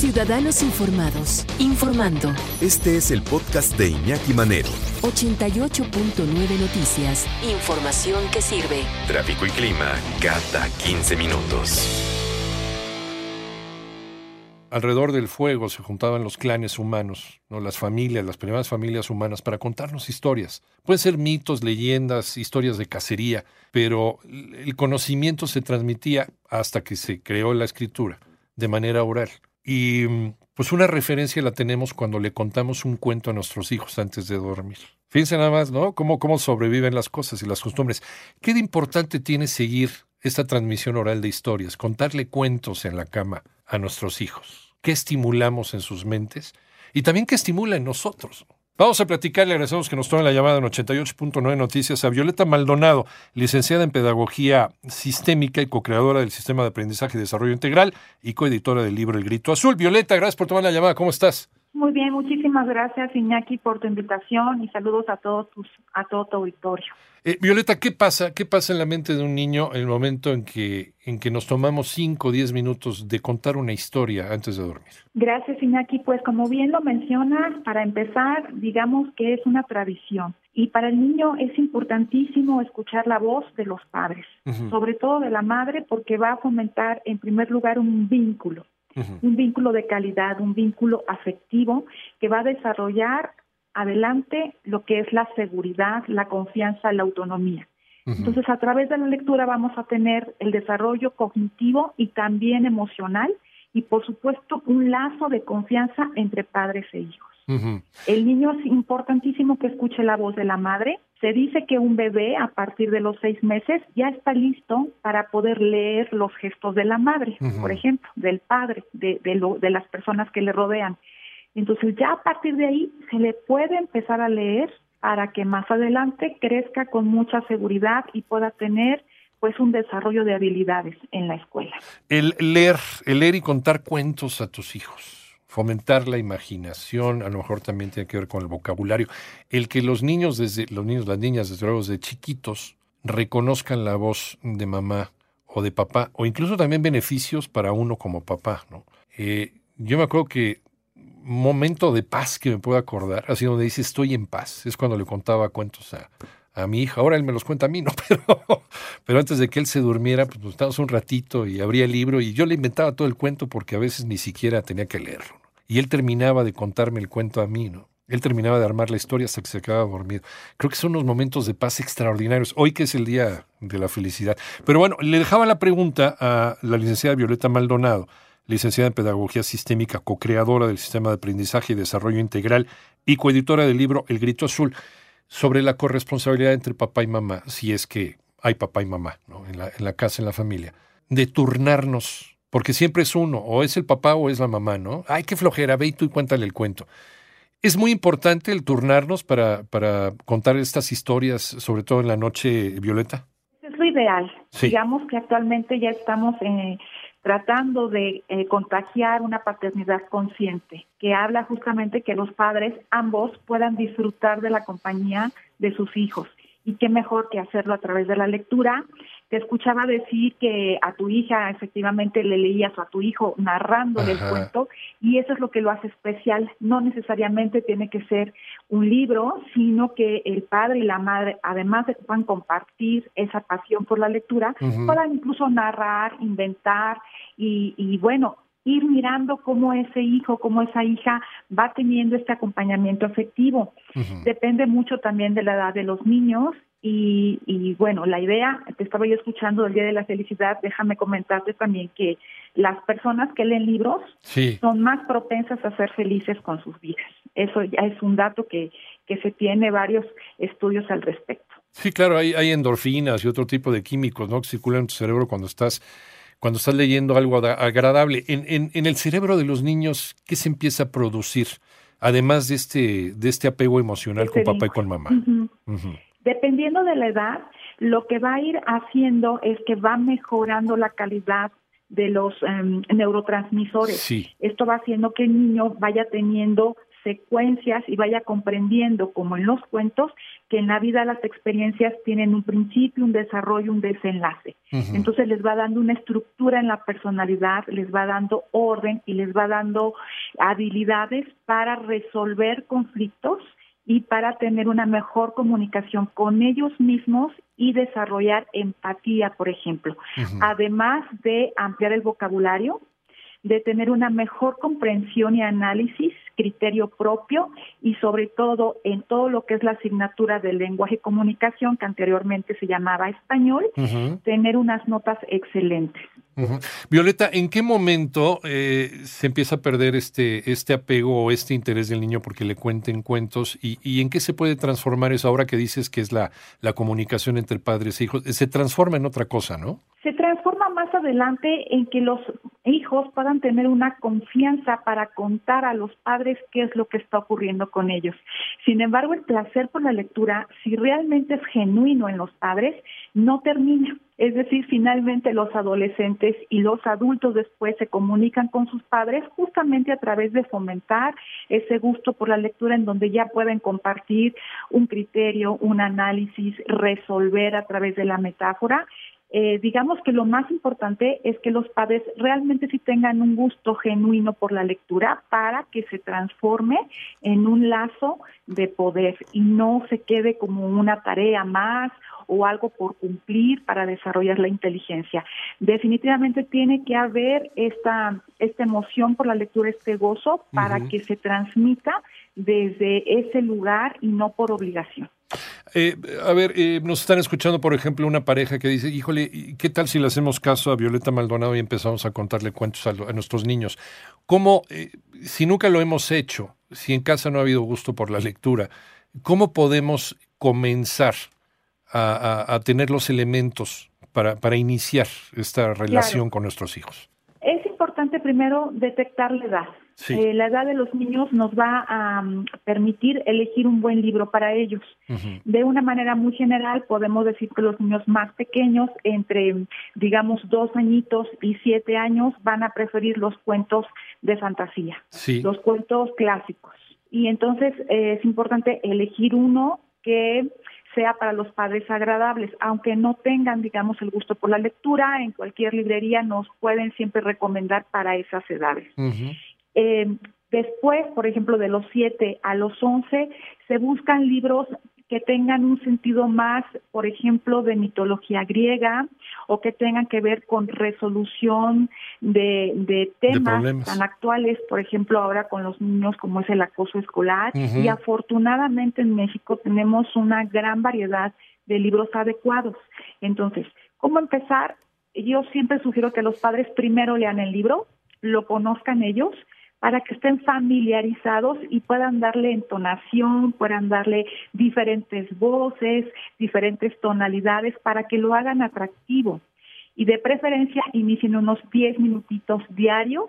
Ciudadanos Informados. Informando. Este es el podcast de Iñaki Manero. 88.9 Noticias. Información que sirve. Tráfico y clima cada 15 minutos. alrededor del fuego se juntaban los clanes humanos, ¿no? las familias, las primeras familias humanas, para contarnos historias. Pueden ser mitos, leyendas, historias de cacería, pero el conocimiento se transmitía hasta que se creó la escritura de manera oral. Y pues una referencia la tenemos cuando le contamos un cuento a nuestros hijos antes de dormir. Fíjense nada más, ¿no? Cómo, cómo sobreviven las cosas y las costumbres. ¿Qué de importante tiene seguir esta transmisión oral de historias, contarle cuentos en la cama a nuestros hijos? ¿Qué estimulamos en sus mentes? Y también qué estimula en nosotros. Vamos a platicar, le agradecemos que nos tome la llamada en 88.9 Noticias a Violeta Maldonado, licenciada en Pedagogía Sistémica y co-creadora del Sistema de Aprendizaje y Desarrollo Integral y coeditora del libro El Grito Azul. Violeta, gracias por tomar la llamada. ¿Cómo estás? Muy bien, muchísimas gracias Iñaki por tu invitación y saludos a todos tus, a todo tu auditorio. Eh, Violeta, ¿qué pasa? ¿Qué pasa en la mente de un niño en el momento en que, en que nos tomamos 5 o 10 minutos de contar una historia antes de dormir? Gracias Iñaki, pues como bien lo mencionas, para empezar, digamos que es una tradición. Y para el niño es importantísimo escuchar la voz de los padres, sobre todo de la madre, porque va a fomentar en primer lugar un vínculo un vínculo de calidad, un vínculo afectivo que va a desarrollar adelante lo que es la seguridad, la confianza, la autonomía. Entonces, a través de la lectura vamos a tener el desarrollo cognitivo y también emocional y, por supuesto, un lazo de confianza entre padres e hijos. El niño es importantísimo que escuche la voz de la madre. Se dice que un bebé a partir de los seis meses ya está listo para poder leer los gestos de la madre, por ejemplo, del padre, de, de las personas que le rodean. Entonces ya a partir de ahí se le puede empezar a leer para que más adelante crezca con mucha seguridad y pueda tener pues un desarrollo de habilidades en la escuela. El leer, el leer y contar cuentos a tus hijos fomentar la imaginación, a lo mejor también tiene que ver con el vocabulario, el que los niños desde los niños, las niñas desde luego de chiquitos reconozcan la voz de mamá o de papá, o incluso también beneficios para uno como papá, ¿no? Eh, yo me acuerdo que momento de paz que me puedo acordar, así donde dice estoy en paz, es cuando le contaba cuentos a, a mi hija, ahora él me los cuenta a mí, ¿no? Pero, pero antes de que él se durmiera, pues nos estábamos un ratito y abría el libro y yo le inventaba todo el cuento porque a veces ni siquiera tenía que leerlo y él terminaba de contarme el cuento a mí, ¿no? Él terminaba de armar la historia hasta que se acababa dormido. Creo que son unos momentos de paz extraordinarios, hoy que es el día de la felicidad. Pero bueno, le dejaba la pregunta a la licenciada Violeta Maldonado, licenciada en Pedagogía Sistémica, co-creadora del Sistema de Aprendizaje y Desarrollo Integral y coeditora del libro El Grito Azul, sobre la corresponsabilidad entre papá y mamá, si es que hay papá y mamá ¿no? en, la, en la casa, en la familia, de turnarnos porque siempre es uno, o es el papá o es la mamá, ¿no? Ay, qué flojera, ve y tú y cuéntale el cuento. Es muy importante el turnarnos para, para contar estas historias, sobre todo en la noche, Violeta. Es lo ideal. Digamos que actualmente ya estamos eh, tratando de eh, contagiar una paternidad consciente, que habla justamente que los padres ambos puedan disfrutar de la compañía de sus hijos. Y qué mejor que hacerlo a través de la lectura te escuchaba decir que a tu hija efectivamente le leías o a tu hijo narrándole el cuento y eso es lo que lo hace especial. No necesariamente tiene que ser un libro, sino que el padre y la madre, además de que puedan compartir esa pasión por la lectura, puedan incluso narrar, inventar y, y bueno, ir mirando cómo ese hijo, cómo esa hija va teniendo este acompañamiento afectivo. Depende mucho también de la edad de los niños y, bueno, la idea, te estaba yo escuchando del Día de la Felicidad, déjame comentarte también que las personas que leen libros son más propensas a ser felices con sus vidas. Eso ya es un dato que, que se tiene varios estudios al respecto. Sí, claro, hay, hay endorfinas y otro tipo de químicos ¿no? que circulan en tu cerebro cuando estás cuando estás leyendo algo agradable. En, en, en, el cerebro de los niños, ¿qué se empieza a producir? Además de este, de este apego emocional con papá y con mamá. Dependiendo de la edad, lo que va a ir haciendo es que va mejorando la calidad de los em, neurotransmisores. Esto va haciendo que el niño vaya teniendo secuencias y vaya comprendiendo, como en los cuentos, que en la vida las experiencias tienen un principio, un desarrollo, un desenlace. Entonces les va dando una estructura en la personalidad, les va dando orden y les va dando habilidades para resolver conflictos y para tener una mejor comunicación con ellos mismos y desarrollar empatía, por ejemplo. Además de ampliar el vocabulario, de tener una mejor comprensión y análisis, criterio propio y sobre todo en todo lo que es la asignatura de lenguaje y comunicación que anteriormente se llamaba español, tener unas notas excelentes. Violeta, ¿en qué momento eh, se empieza a perder este, este apego o este interés del niño porque le cuenten cuentos? Y, ¿Y, en qué se puede transformar eso ahora que dices que es la, la comunicación entre padres e hijos? Se transforma en otra cosa, ¿no? Se transforma más adelante en que los hijos puedan tener una confianza para contar a los padres qué es lo que está ocurriendo con ellos. Sin embargo, el placer por la lectura, si realmente es genuino en los padres, no termina. Es decir, finalmente los adolescentes y los adultos después se comunican con sus padres justamente a través de fomentar ese gusto por la lectura en donde ya pueden compartir un criterio, un análisis, resolver a través de la metáfora. Eh, digamos que lo más importante es que los padres realmente sí tengan un gusto genuino por la lectura para que se transforme en un lazo de poder y no se quede como una tarea más o algo por cumplir para desarrollar la inteligencia. Definitivamente tiene que haber esta, esta emoción por la lectura, este gozo, para que se transmita desde ese lugar y no por obligación. Eh, a ver, eh, nos están escuchando, por ejemplo, una pareja que dice, híjole, ¿qué tal si le hacemos caso a Violeta Maldonado y empezamos a contarle cuentos a, nuestros niños? ¿Cómo, eh, si nunca lo hemos hecho, si en casa no ha habido gusto por la lectura, cómo podemos comenzar a, tener los elementos para, para iniciar esta relación con nuestros hijos? Es importante primero detectar la edad. Eh, la edad de los niños nos va a mm, permitir elegir un buen libro para ellos. De una manera muy general, podemos decir que los niños más pequeños, entre, digamos, dos añitos y siete años, van a preferir los cuentos de fantasía, los cuentos clásicos. Y entonces eh, es importante elegir uno que sea para los padres agradables, aunque no tengan, digamos, el gusto por la lectura, en cualquier librería nos pueden siempre recomendar para esas edades. Eh, después, por ejemplo, de los 7 a los 11, se buscan libros que tengan un sentido más, por ejemplo, de mitología griega o que tengan que ver con resolución de, temas tan actuales, por ejemplo, ahora con los niños como es el acoso escolar. Y afortunadamente en México tenemos una gran variedad de libros adecuados. Entonces, ¿cómo empezar? Yo siempre sugiero que los padres primero lean el libro, lo conozcan ellos, para que estén familiarizados y puedan darle entonación, puedan darle diferentes voces, diferentes tonalidades para que lo hagan atractivo. Y de preferencia inicien unos 10 minutitos diarios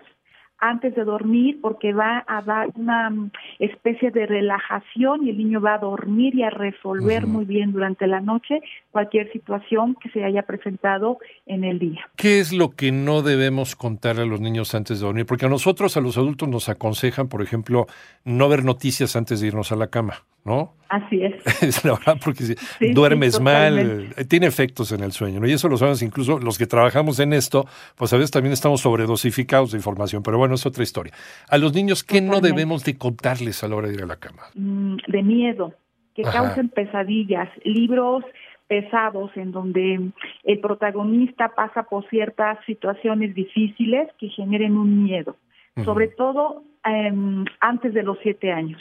antes de dormir porque va a dar una mm, especie de relajación y el niño va a dormir y a resolver muy bien durante la noche cualquier situación que se haya presentado en el día. ¿Qué es lo que no debemos contar a los niños antes de dormir? Porque a nosotros, a los adultos, nos aconsejan, por ejemplo, no ver noticias antes de irnos a la cama. ¿no? Así es. es la verdad, porque si duermes mal, eh, tiene efectos en el sueño, ¿no? Y eso lo sabemos incluso los que trabajamos en esto, pues a veces también estamos sobredosificados de información, pero bueno, es otra historia. A los niños, ¿qué no debemos de contarles a la hora de ir a la cama? Mm, de miedo, que causen pesadillas, libros pesados en donde el protagonista pasa por ciertas situaciones difíciles que generen un miedo, sobre todo em, antes de los siete años.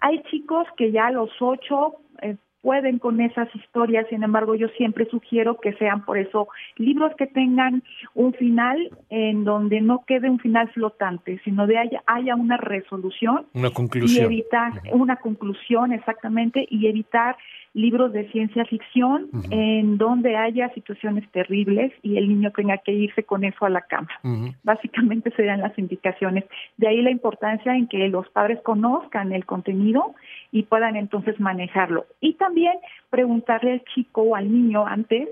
Hay chicos que ya a los ocho pueden con esas historias, sin embargo yo siempre sugiero que sean por eso libros que tengan un final en donde no quede un final flotante, sino de haya, haya una resolución una conclusión. y evitar una conclusión exactamente y evitar libros de ciencia ficción en donde haya situaciones terribles y el niño tenga que irse con eso a la cama. Básicamente serían las indicaciones. De ahí la importancia en que los padres conozcan el contenido y puedan entonces manejarlo. Y también preguntarle al chico o al niño antes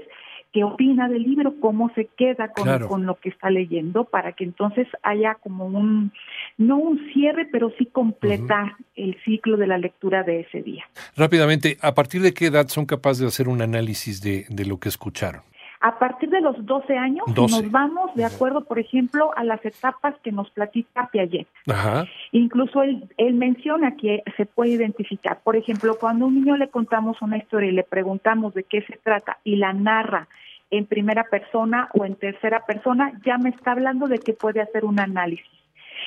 qué opina del libro, cómo se queda con, lo que está leyendo, para que entonces haya como un, no un cierre, pero sí completar el ciclo de la lectura de ese día. Rápidamente, ¿a partir de qué edad son capaces de hacer un análisis de, de lo que escucharon? A partir de los 12 años nos vamos de acuerdo, por ejemplo, a las etapas que nos platica Piaget. Ajá. Incluso él, él menciona que se puede identificar. Por ejemplo, cuando a un niño le contamos una historia y le preguntamos de qué se trata y la narra en primera persona o en tercera persona, ya me está hablando de que puede hacer un análisis.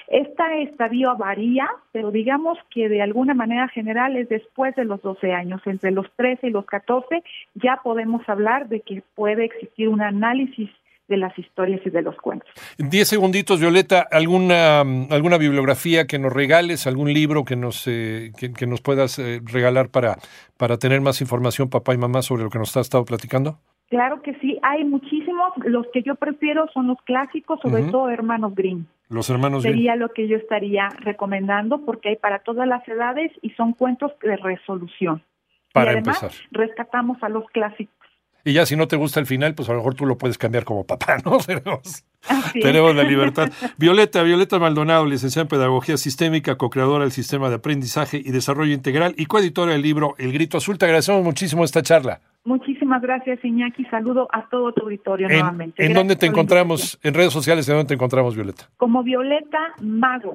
Esta estadio varía, pero digamos que de alguna manera general es después de los 12 años, entre los 13 y los 14, ya podemos hablar de que puede existir un análisis de las historias y de los cuentos. Diez segunditos, Violeta, ¿alguna, alguna bibliografía que nos regales, algún libro que nos, eh, que, nos puedas eh, regalar para, para tener más información, papá y mamá, sobre lo que nos has estado platicando? Claro que sí, hay muchísimos. Los que yo prefiero son los clásicos, sobre todo Hermanos Green. Los Hermanos Sería lo que yo estaría recomendando porque hay para todas las edades y son cuentos de resolución. Para y además, empezar. Rescatamos a los clásicos. Y ya si no te gusta el final, pues a lo mejor tú lo puedes cambiar como papá, ¿no? Tenemos, la libertad. Violeta, Violeta Maldonado, licenciada en Pedagogía Sistémica, co-creadora del Sistema de Aprendizaje y Desarrollo Integral y coeditora del libro El Grito Azul. Te agradecemos muchísimo esta charla. Muchísimas gracias, Iñaki. Saludo a todo tu auditorio nuevamente. ¿En dónde te encontramos? En redes sociales, ¿en dónde te encontramos, Violeta? Como Violeta Mago.